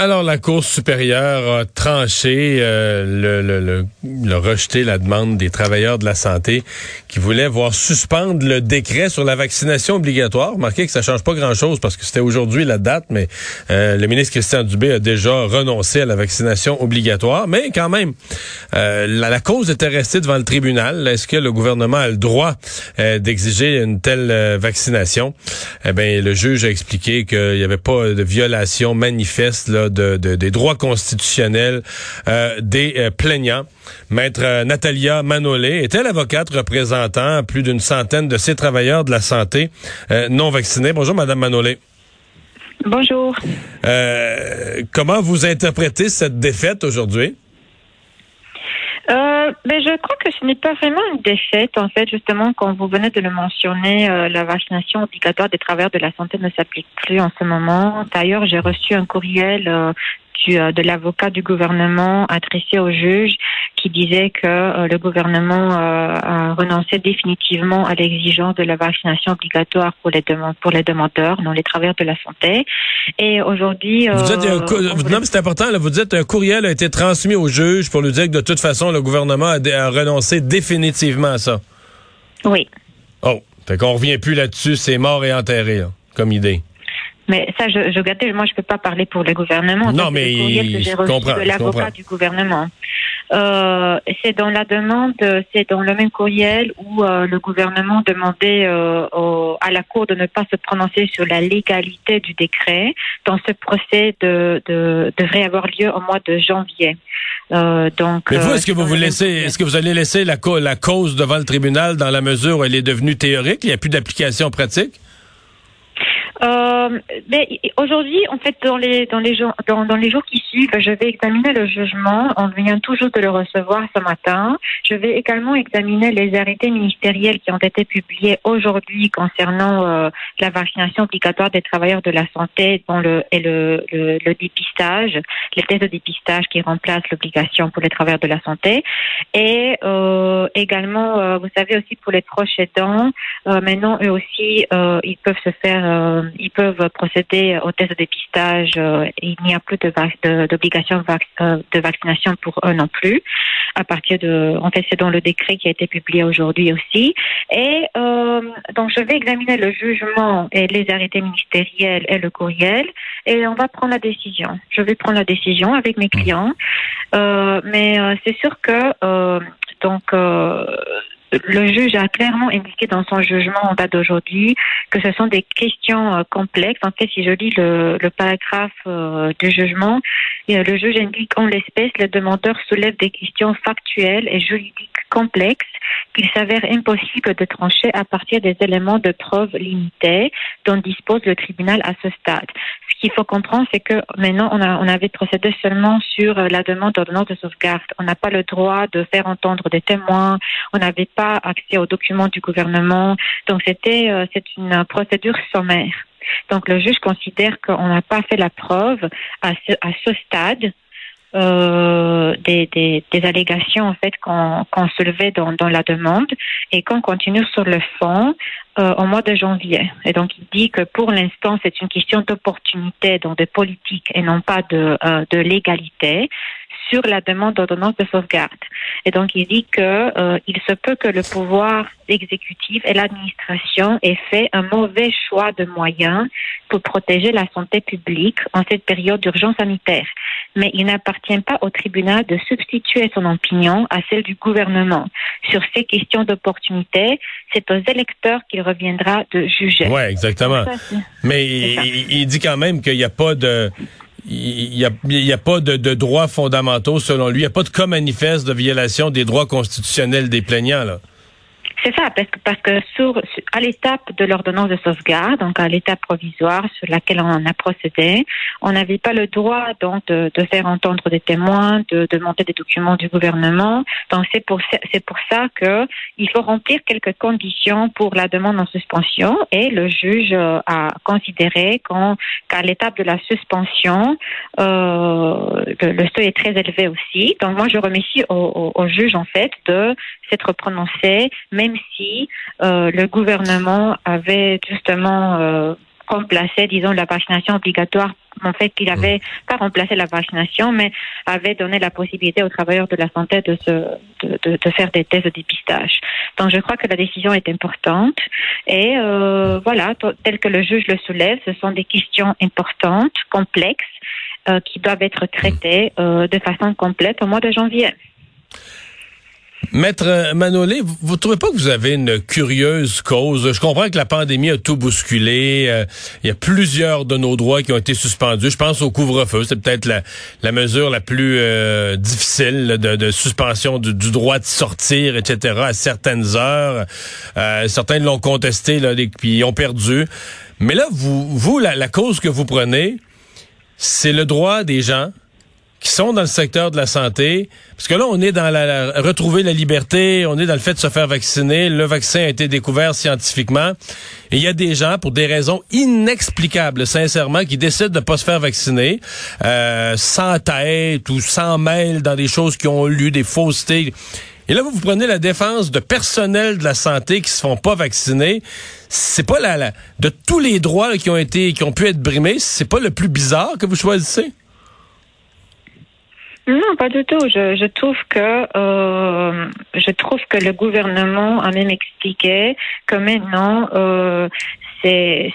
Alors, la Cour supérieure a tranché euh, le, le, le, le rejeté la demande des travailleurs de la santé qui voulaient voir suspendre le décret sur la vaccination obligatoire. Remarquez que ça change pas grand-chose parce que c'était aujourd'hui la date, mais euh, le ministre Christian Dubé a déjà renoncé à la vaccination obligatoire. Mais quand même, euh, la, la, cause était restée devant le tribunal. Est-ce que le gouvernement a le droit d'exiger une telle vaccination? Eh bien, le juge a expliqué qu'il n'y avait pas de violation manifeste là, de, de, des droits constitutionnels euh, des euh, plaignants. Maître euh, Natalia Manolé était l'avocate représentant plus d'une centaine de ces travailleurs de la santé non vaccinés. Bonjour, Madame Manolé. Bonjour. comment vous interprétez cette défaite aujourd'hui? Euh, ben, je crois que ce n'est pas vraiment une défaite. En fait, justement, quand vous venez de le mentionner, euh, la vaccination obligatoire des travailleurs de la santé ne s'applique plus en ce moment. D'ailleurs, j'ai reçu un courriel euh, euh, de l'avocat du gouvernement adressé au juge qui disait que euh, le gouvernement euh, a renoncé définitivement à l'exigence de la vaccination obligatoire pour les, pour les demandeurs, non les travailleurs de la santé. Et aujourd'hui... Vous dites, non, c'est important, là, vous dites un courriel a été transmis au juge pour lui dire que de toute façon, le gouvernement a, a renoncé définitivement à ça. Oui. Oh, fait qu'on revient plus là-dessus, c'est mort et enterré, comme idée. Mais ça, je, je gâtais, moi, je peux pas parler pour le gouvernement. Non, mais que j'ai reçu de l'avocat du gouvernement. Euh, c'est dans la demande, c'est dans le même courriel où euh, le gouvernement demandait euh, à la Cour de ne pas se prononcer sur la légalité du décret. Dans ce procès de, de, devrait avoir lieu au mois de janvier. Euh, donc. Mais vous, est-ce que vous vous laissez, est-ce que vous allez laisser la, la cause devant le tribunal dans la mesure où elle est devenue théorique, il n'y a plus d'application pratique? Euh, aujourd'hui, en fait, dans les dans les jours dans, les jours qui suivent, je vais examiner le jugement. On vient toujours de le recevoir ce matin. Je vais également examiner les arrêtés ministériels qui ont été publiés aujourd'hui concernant euh, la vaccination obligatoire des travailleurs de la santé, dont le et le, le, le dépistage, les tests de dépistage qui remplacent l'obligation pour les travailleurs de la santé, et euh, également, euh, vous savez aussi pour les proches aidants, euh, maintenant eux aussi, ils peuvent se faire ils peuvent procéder au test de dépistage. Euh, il n'y a plus d'obligation de, euh, de, vaccination pour eux non plus. À partir de, en fait, c'est dans le décret qui a été publié aujourd'hui aussi. Et euh, donc, je vais examiner le jugement et les arrêtés ministériels et le courriel, et on va prendre la décision. Je vais prendre la décision avec mes clients, euh, mais euh, c'est sûr que donc le juge a clairement indiqué dans son jugement en date d'aujourd'hui que ce sont des questions euh, complexes. En fait, si je lis le, le paragraphe euh, du jugement, le juge indique en l'espèce, le demandeur soulève des questions factuelles et juridiques complexes qu'il s'avère impossible de trancher à partir des éléments de preuve limités dont dispose le tribunal à ce stade. Ce qu'il faut comprendre, c'est que maintenant, on, avait procédé seulement sur la demande d'ordonnance de sauvegarde. On n'a pas le droit de faire entendre des témoins. On n'avait pas accès aux documents du gouvernement. Donc, c'était, euh, c'est une procédure sommaire. Donc, le juge considère qu'on n'a pas fait la preuve à ce, stade euh, des, allégations en fait qu'on soulevait dans la demande et qu'on continue sur le fond euh, au mois de janvier. Et donc il dit que pour l'instant c'est une question d'opportunité, donc de politique et non pas de, euh, de légalité sur la demande d'ordonnance de sauvegarde. Et donc il dit que euh, il se peut que le pouvoir exécutif et l'administration aient fait un mauvais choix de moyens pour protéger la santé publique en cette période d'urgence sanitaire. Mais il n'appartient pas au tribunal de substituer son opinion à celle du gouvernement. Sur ces questions d'opportunité, c'est aux électeurs qu'il reviendra de juger. Oui, exactement. Mais il, dit quand même qu'il n'y a pas de il n'y a, y a, pas de, de, droits fondamentaux selon lui. Il n'y a pas de cas manifeste de violation des droits constitutionnels des plaignants. Là. C'est ça, parce que, parce que sur, à l'étape de l'ordonnance de sauvegarde, donc à l'étape provisoire sur laquelle on a procédé, on n'avait pas le droit donc de, de, faire entendre des témoins, de demander des documents du gouvernement. Donc c'est pour c'est pour ça que il faut remplir quelques conditions pour la demande en suspension et le juge a considéré qu'à l'étape de la suspension, euh, le, le, seuil est très élevé aussi. Donc moi je remercie au, au, au juge en fait de s'être prononcé, même si euh, le gouvernement avait justement euh, remplacé, disons, la vaccination obligatoire. En fait, qu'il avait pas remplacé la vaccination, mais avait donné la possibilité aux travailleurs de la santé de, se, de, de, de faire des tests de dépistage. Donc, je crois que la décision est importante. Et euh, voilà, tel que le juge le soulève, ce sont des questions importantes, complexes, euh, qui doivent être traitées euh, de façon complète au mois de janvier. Maître Manolé, vous, ne trouvez pas que vous avez une curieuse cause? Je comprends que la pandémie a tout bousculé. Euh, il y a plusieurs de nos droits qui ont été suspendus. Je pense au couvre-feu. C'est peut-être la, mesure la plus euh, difficile de, suspension du, droit de sortir, etc., à certaines heures. Euh, certains l'ont contesté, là, puis ont perdu. Mais là, vous, vous la cause que vous prenez, c'est le droit des gens qui sont dans le secteur de la santé, parce que là, on est dans la, retrouver la liberté, on est dans le fait de se faire vacciner. Le vaccin a été découvert scientifiquement. Et il y a des gens, pour des raisons inexplicables, sincèrement, qui décident de pas se faire vacciner, euh, sans tête ou sans mail dans des choses qui ont lu, des faussetés. Et là, vous, vous prenez la défense de personnel de la santé qui se font pas vacciner. C'est pas la, la de tous les droits qui ont été, qui ont pu être brimés, c'est pas le plus bizarre que vous choisissez? Non, pas du tout. Je, je trouve que euh, je trouve que le gouvernement a même expliqué que maintenant euh, c'est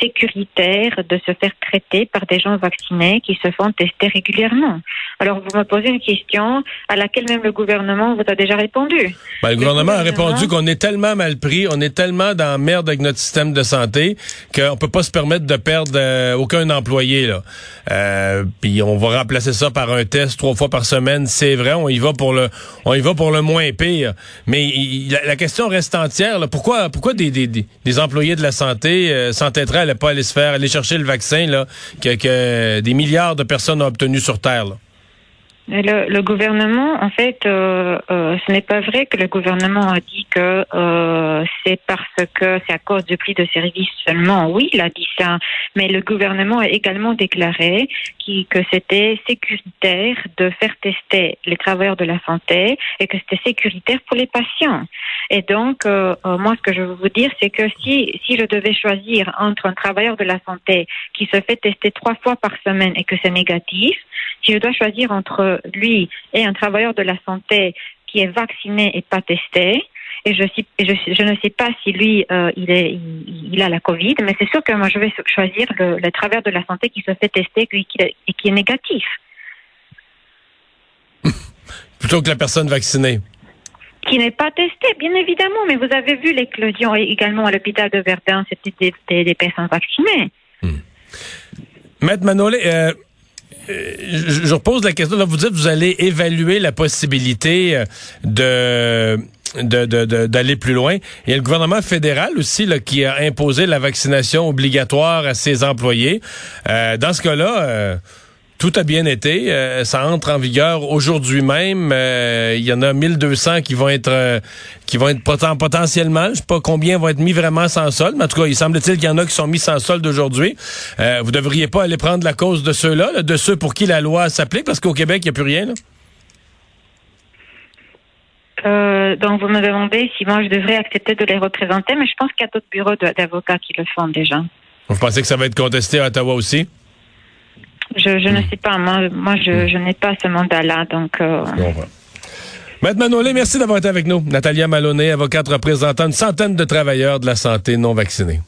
sécuritaire de se faire traiter par des gens vaccinés qui se font tester régulièrement. Alors vous me posez une question à laquelle même le gouvernement vous a déjà répondu. Ben, le, gouvernement, a répondu qu'on est tellement mal pris, on est tellement dans la merde avec notre système de santé qu'on peut pas se permettre de perdre euh, aucun employé là. Euh, puis on va remplacer ça par un test trois fois par semaine. C'est vrai, on y va pour le, on y va pour le moins pire. Mais la, question reste entière. Là. Pourquoi, pourquoi des, des, des employés de la santé euh, s'entêterait à ne pas aller se faire, aller chercher le vaccin là, que, des milliards de personnes ont obtenu sur Terre. Le, gouvernement, en fait, euh, euh, ce n'est pas vrai que le gouvernement a dit que euh, c'est parce que c'est à cause du prix de service seulement. Oui, il a dit ça, mais le gouvernement a également déclaré que c'était sécuritaire de faire tester les travailleurs de la santé et que c'était sécuritaire pour les patients. Et donc, euh, euh, moi, ce que je veux vous dire, c'est que si si je devais choisir entre un travailleur de la santé qui se fait tester trois fois par semaine et que c'est négatif, si je dois choisir entre lui et un travailleur de la santé qui est vacciné et pas testé, et je, je, je ne sais pas si lui, euh, il, est, il, a la Covid, mais c'est sûr que moi, je vais choisir le, le travailleur de la santé qui se fait tester et qui, et qui est négatif. Plutôt que la personne vaccinée qui n'est pas testé, bien évidemment, mais vous avez vu l'éclosion également à l'hôpital de Verdun, c'était des, des, personnes vaccinées. Hmm. Maître Manolé, euh, euh, je, je repose la question. Là, vous dites que vous allez évaluer la possibilité euh, de d'aller plus loin. Il y a le gouvernement fédéral aussi là, qui a imposé la vaccination obligatoire à ses employés. Euh, dans ce cas-là, tout a bien été. Euh, ça entre en vigueur aujourd'hui même. Euh, il y en a 1200 qui vont être euh, qui vont être potentiellement. Je sais pas combien vont être mis vraiment sans solde, mais en tout cas, il semble-t-il qu'il y en a qui sont mis sans solde aujourd'hui. vous devriez pas aller prendre la cause de ceux-là, de ceux pour qui la loi s'applique, parce qu'au Québec, il n'y a plus rien. Donc, vous me demandez si moi je devrais accepter de les représenter, mais je pense qu'il y a d'autres bureaux d'avocats qui le font déjà. Vous pensez que ça va être contesté à Ottawa aussi? Je, je ne sais pas. Moi, moi je, je n'ai pas ce mandat-là. Donc. Euh... Maître Manolé, merci d'avoir été avec nous. Natalia Maloney, avocate représentant une centaine de travailleurs de la santé non vaccinés.